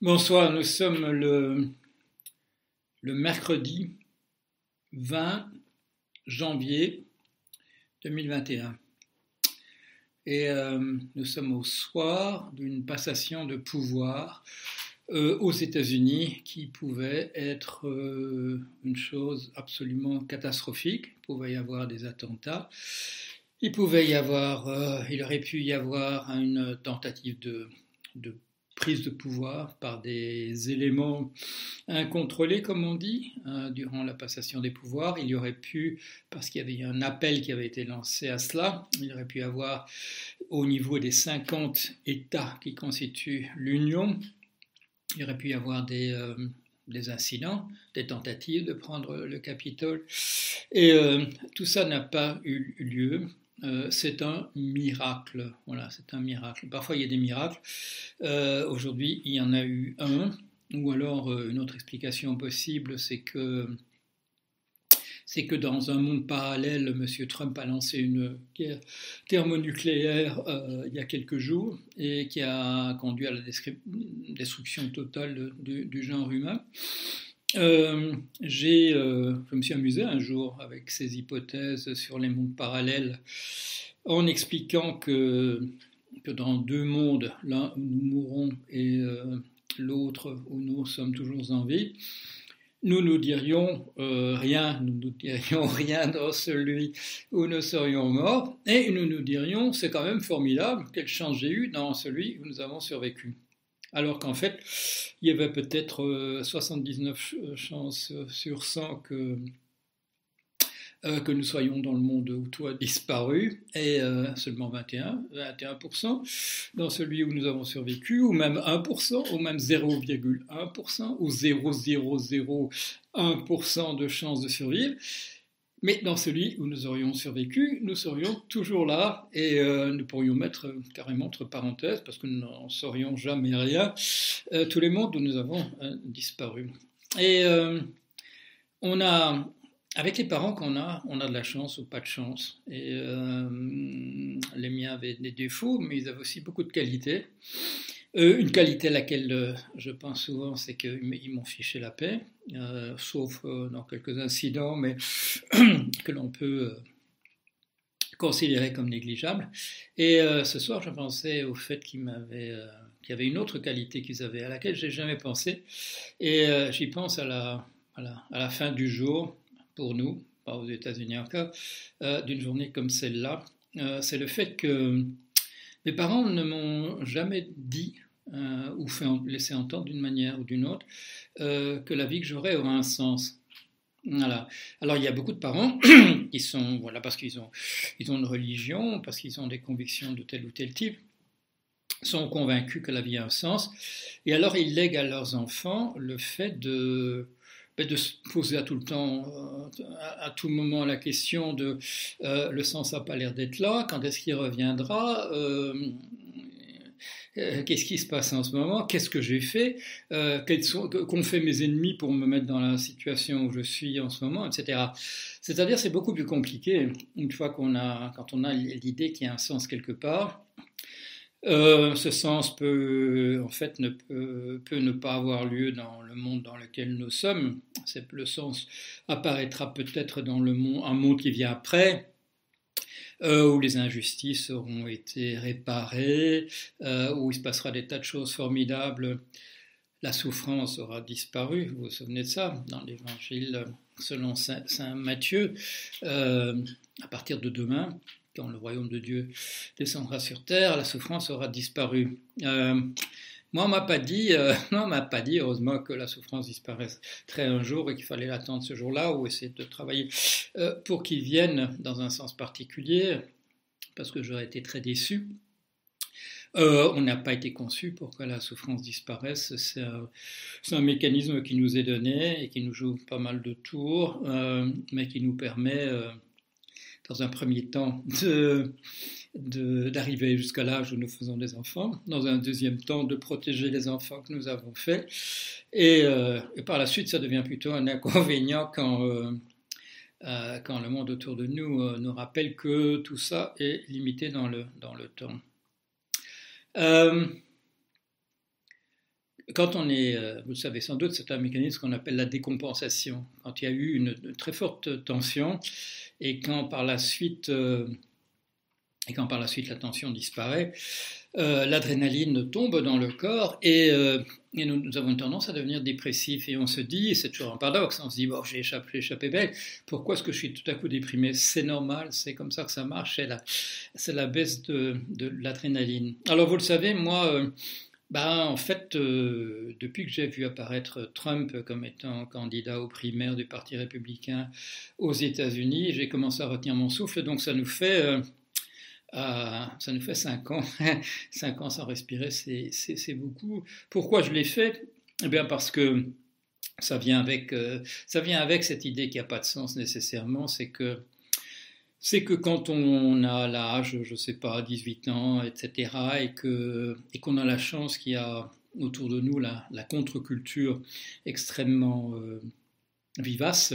Bonsoir, nous sommes le, mercredi 20 janvier 2021 et euh, nous sommes au soir d'une passation de pouvoir euh, aux États-Unis qui pouvait être euh, une chose absolument catastrophique. Il pouvait y avoir des attentats, il pouvait y avoir, il aurait pu y avoir une tentative de prise de pouvoir par des éléments incontrôlés, comme on dit, euh, durant la passation des pouvoirs. Il y aurait pu, parce qu'il y avait un appel qui avait été lancé à cela, il aurait pu avoir au niveau des 50 États qui constituent l'Union, il aurait pu y avoir des, euh, incidents, des tentatives de prendre le Capitole. Et euh, tout ça n'a pas eu lieu. Euh, c'est un miracle. Voilà, c'est un miracle. Parfois, il y a des miracles. Euh, aujourd'hui, il y en a eu un. Ou alors, euh, une autre explication possible, c'est que c'est que dans un monde parallèle, M. Trump a lancé une guerre thermonucléaire il y a quelques jours et qui a conduit à la destruction totale du genre humain. Euh, euh, je me suis amusé un jour avec ces hypothèses sur les mondes parallèles en expliquant que, que dans deux mondes, l'un où nous mourrons et euh, l'autre où nous sommes toujours en vie, nous nous dirions rien, nous nous dirions rien dans celui où nous serions morts, et nous nous dirions c'est quand même formidable, quelle chance j'ai eu dans celui où nous avons survécu. Alors qu'en fait, il y avait peut-être 79 euh, euh, chances sur 100 que, euh, que nous soyons dans le monde où tout a disparu, et seulement 21, 21% dans celui où nous avons survécu, ou même 1%, ou même 0,1%, ou 0,001% de chances de survivre. Mais dans celui où nous aurions survécu, nous serions toujours là et euh, nous pourrions mettre euh, carrément entre parenthèses, parce que nous n'en saurions jamais rien, euh, tous les mondes où nous avons disparu. Et on a, avec les parents qu'on a, on a de la chance ou pas de chance. Et les miens avaient des défauts, mais ils avaient aussi beaucoup de qualités. Euh, une qualité à laquelle euh, je pense souvent, c'est qu'ils m'ont fiché la paix, euh, sauf dans quelques incidents, mais que l'on peut considérer comme négligeables. Et ce soir, je pensais au fait qu'il y avait une autre qualité qu'ils avaient, à laquelle je n'ai jamais pensé. Et j'y pense à la, fin du jour, pour nous, aux États-Unis encore, d'une journée comme celle-là. c'est le fait que mes parents ne m'ont jamais dit euh, ou fait laisser entendre d'une manière ou d'une autre euh, que la vie que j'aurais aura un sens. Voilà. Alors il y a beaucoup de parents qui sont, voilà, parce qu'ils ont, ils ont une religion, parce qu'ils ont des convictions de tel ou tel type, sont convaincus que la vie a un sens, et alors ils lèguent à leurs enfants le fait de, ben, de se poser à tout le temps, euh, à, tout moment la question de le sens n'a pas l'air d'être là, quand est-ce qu'il reviendra euh, qu'est-ce qui se passe en ce moment, qu'est-ce que j'ai fait, euh, qu'ont fait mes ennemis pour me mettre dans la situation où je suis en ce moment, etc. C'est-à-dire c'est beaucoup plus compliqué une fois qu'on a, quand on a l'idée qu'il y a un sens quelque part. Euh, ce sens peut, en fait, ne peut, ne pas avoir lieu dans le monde dans lequel nous sommes. Le sens apparaîtra peut-être dans le monde, un monde qui vient après, euh, où les injustices auront été réparées, euh, où il se passera des tas de choses formidables. La souffrance aura disparu, vous vous souvenez de ça, dans l'évangile selon Saint, Matthieu, euh, à partir de demain, quand le royaume de Dieu descendra sur terre, la souffrance aura disparu. Moi, on m'a pas dit, euh, non, m'a pas dit, heureusement, que la souffrance disparaîtrait un jour et qu'il fallait l'attendre ce jour-là ou essayer de travailler euh, pour qu'il vienne dans un sens particulier, parce que j'aurais été très déçu. Euh, on n'a pas été conçu pour que la souffrance disparaisse. C'est un, mécanisme qui nous est donné et qui nous joue pas mal de tours, mais qui nous permet, dans un premier temps, d'arriver jusqu'à l'âge où nous faisons des enfants, dans un deuxième temps de protéger les enfants que nous avons faits, et, euh, par la suite ça devient plutôt un inconvénient quand, euh, euh, quand le monde autour de nous nous rappelle que tout ça est limité dans le, dans le temps. Quand on est, euh, vous le savez sans doute, c'est un mécanisme qu'on appelle la décompensation. Quand il y a eu une, très forte tension et quand par la suite, euh, et quand par la suite la tension disparaît, euh, l'adrénaline tombe dans le corps et, nous, avons tendance à devenir dépressifs et on se dit, c'est toujours un paradoxe, on se dit bon j'ai échappé, échappé belle, pourquoi est-ce que je suis tout à coup déprimé? C'est normal, c'est comme ça que ça marche, c'est la, baisse de l'adrénaline. Alors vous le savez, moi bah, en fait, euh, depuis que j'ai vu apparaître Trump comme étant candidat aux primaires du Parti républicain aux États-Unis, j'ai commencé à retenir mon souffle. Donc ça nous fait, euh, ça nous fait cinq ans, cinq ans sans respirer, c'est beaucoup. Pourquoi je l'ai fait? Eh bien parce que ça vient avec, euh, ça vient avec cette idée qui n'a pas de sens nécessairement, c'est que c'est que quand on a l'âge, je ne sais pas, 18 ans, etc., et qu'on et a la chance qu'il y a autour de nous la, contre-culture extrêmement euh, vivace,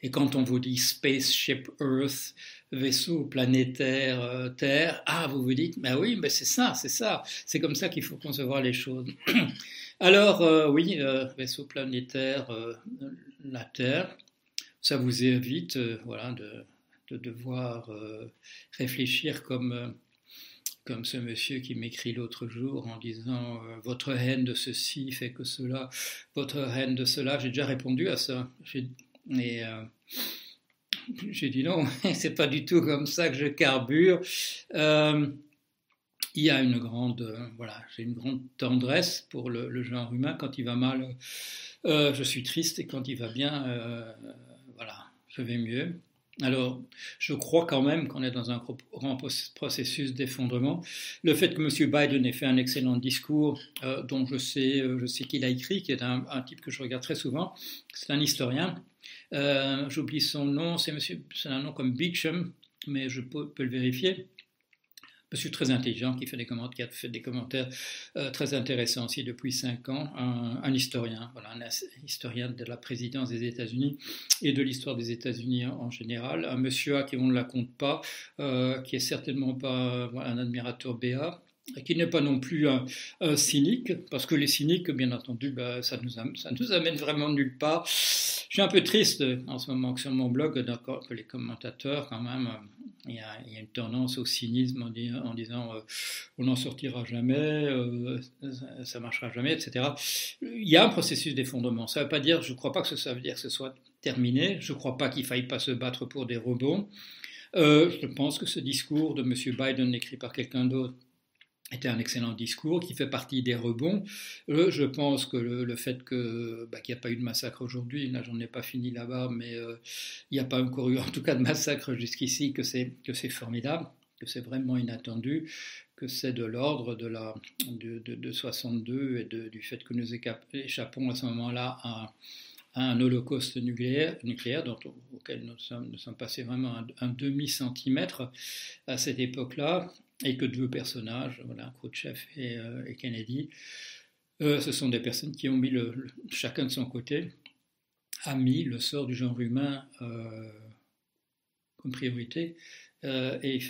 et quand on vous dit spaceship Earth, vaisseau planétaire euh, Terre, ah, vous vous dites, ben oui, ben c'est ça, c'est ça, c'est comme ça qu'il faut concevoir les choses. Alors, euh, oui, vaisseau planétaire, la Terre, ça vous évite, voilà, de de devoir euh, réfléchir comme, euh, comme ce monsieur qui m'écrit l'autre jour en disant euh, votre haine de ceci fait que cela, votre haine de cela. J'ai déjà répondu à ça. J'ai dit non, c'est pas du tout comme ça que je carbure. il y a une grande, voilà, j'ai une grande tendresse pour le, le, genre humain. Quand il va mal, je suis triste et quand il va bien, voilà, je vais mieux. Alors, je crois quand même qu'on est dans un grand processus d'effondrement. Le fait que M. Biden ait fait un excellent discours, euh, dont je sais, euh, je sais qu'il a écrit, qui est un, type que je regarde très souvent, c'est un historien. Euh, j'oublie son nom, c'est un nom comme Beecham, mais je peux le vérifier monsieur très intelligent qui, fait des commentaires, qui a fait des commentaires euh, très intéressants aussi depuis cinq ans, un, historien, voilà, un historien de la présidence des États-Unis et de l'histoire des États-Unis en, général, un monsieur à qui on ne la compte pas, euh, qui est certainement pas un admirateur béat, qui n'est pas non plus un, cynique, parce que les cyniques, bien entendu, bah, ça, nous ça nous amène vraiment nulle part. Je suis un peu triste en ce moment que sur mon blog, que les commentateurs, quand même, il y, a, une tendance au cynisme en, disant euh, on n'en sortira jamais, euh, ça ne marchera jamais, etc. Il y a un processus d'effondrement. Ça ne veut pas dire, je ne crois pas que ça veut dire que ce soit terminé, je ne crois pas qu'il faille pas se battre pour des rebonds. Euh, je pense que ce discours de M. Biden écrit par quelqu'un d'autre était un excellent discours qui fait partie des rebonds. Euh, je pense que le, fait bah, qu'il n'y a pas eu de massacre aujourd'hui, là j'en ai pas fini là-bas, mais euh, il n'y a pas encore eu en tout cas de massacre jusqu'ici, que c'est formidable, que c'est vraiment inattendu, que c'est de l'ordre de la de, de, 62 et du fait que nous échappons à ce moment-là à, un holocauste nucléaire, auquel nous sommes, passés vraiment un, un demi-centimètre à cette époque-là, et que deux personnages, voilà, Khrouchtchev et, euh, Kennedy, euh, ce sont des personnes qui ont mis chacun de son côté, a mis le sort du genre humain euh, comme priorité, et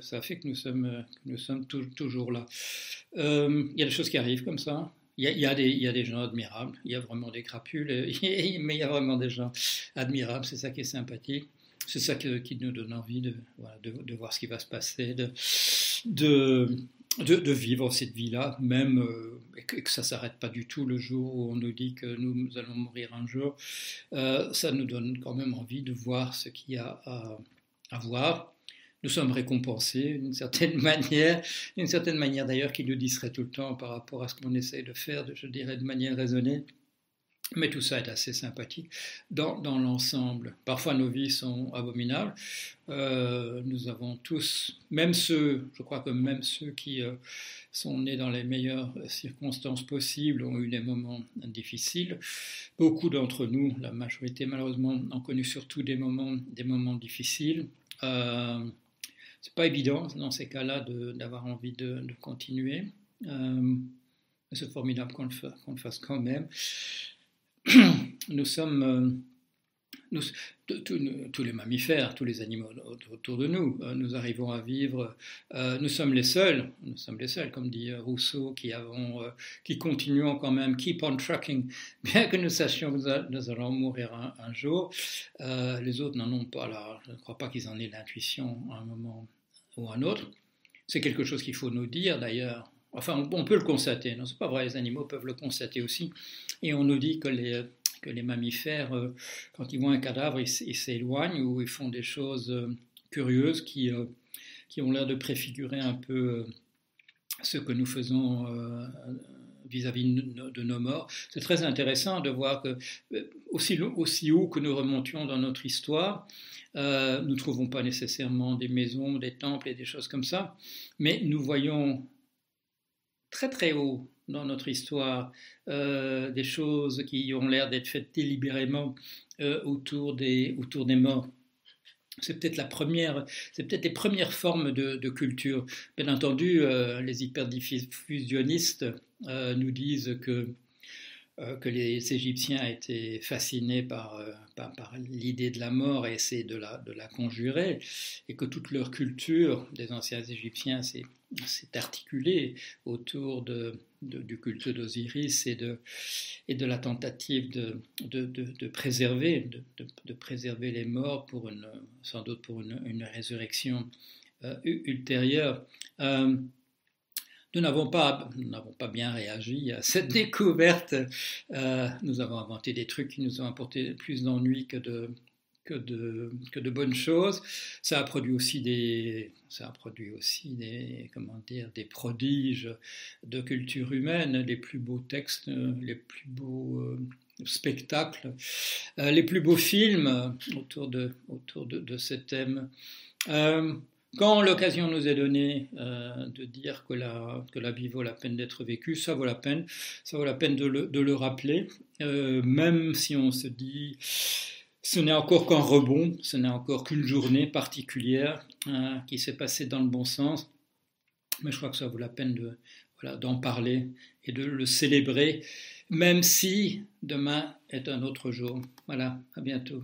ça fait que nous sommes, toujours là. Il y a des choses qui arrivent comme ça. Il y, a, des, gens admirables, il y a vraiment des crapules, mais il y a vraiment des gens admirables, c'est ça qui est sympathique c'est ça qui nous donne envie de, voir ce qui va se passer, de, vivre cette vie-là, même euh, et que, ça ne s'arrête pas du tout le jour où on nous dit que nous, allons mourir un jour. Euh, ça nous donne quand même envie de voir ce qu'il y a à, à voir. Nous sommes récompensés d'une certaine manière, d'une certaine manière d'ailleurs qui nous distrait tout le temps par rapport à ce qu'on essaie de faire, je dirais de manière raisonnée. Mais tout ça est assez sympathique dans, dans l'ensemble. Parfois nos vies sont abominables. Euh, nous avons tous, même ceux, je crois que même ceux qui euh, sont nés dans les meilleures circonstances possibles ont eu des moments difficiles. Beaucoup d'entre nous, la majorité malheureusement, ont connu surtout des moments, des moments difficiles. Euh, c'est pas évident dans ces cas-là d'avoir envie de, de continuer. Euh, c'est formidable qu'on le, qu'on le, fasse quand même. Nous sommes, euh, tous les mammifères, tous les animaux autour de nous, euh, nous arrivons à vivre. Euh, nous sommes les seuls, nous sommes les seuls, comme dit Rousseau, qui avons, qui continuons quand même, keep on trucking, bien que nous sachions que nous allons mourir un, jour. les autres n'en ont pas là. Je ne crois pas qu'ils en aient l'intuition à un moment ou à un autre. C'est quelque chose qu'il faut nous dire d'ailleurs. Enfin, on, peut le constater. Non, c'est pas vrai. Les animaux peuvent le constater aussi. Et on nous dit que les que les mammifères, euh, quand ils voient un cadavre, ils s'éloignent ou ils font des choses euh, curieuses qui, euh, qui ont l'air de préfigurer un peu ce que nous faisons vis-à-vis de nos morts. C'est très intéressant de voir que aussi, aussi haut que nous remontions dans notre histoire, nous ne trouvons pas nécessairement des maisons, des temples et des choses comme ça, mais nous voyons très très haut dans notre histoire euh, des choses qui ont l'air d'être faites délibérément euh, autour, des, morts. C'est peut-être la première, c'est peut-être les premières formes de, culture. Bien entendu, euh, les hyperdiffusionnistes nous disent que que les Égyptiens étaient fascinés par, par, par l'idée de la mort et essaient de la, de la conjurer, et que toute leur culture des anciens Égyptiens s'est articulée autour de, du culte d'Osiris et de, et de la tentative de, de, préserver, de, préserver les morts pour une, sans doute pour une, résurrection euh, ultérieure. Euh, nous n'avons pas, pas bien réagi à cette découverte. Euh, nous avons inventé des trucs qui nous ont apporté plus d'ennuis que de, que de, que de bonnes choses. Ça a produit aussi des, ça a produit aussi des, comment dire, des prodiges de culture humaine, les plus beaux textes, les plus beaux euh, spectacles, euh, les plus beaux films autour de, autour de, de ce thème. Euh, quand l'occasion nous est donnée de dire que la, vie vaut la peine d'être vécue, ça vaut la peine, ça vaut la peine de le, rappeler, même si on se dit ce n'est encore qu'un rebond, ce n'est encore qu'une journée particulière hein, qui s'est passée dans le bon sens. Mais je crois que ça vaut la peine d'en parler et de le célébrer, même si demain est un autre jour. Voilà, à bientôt.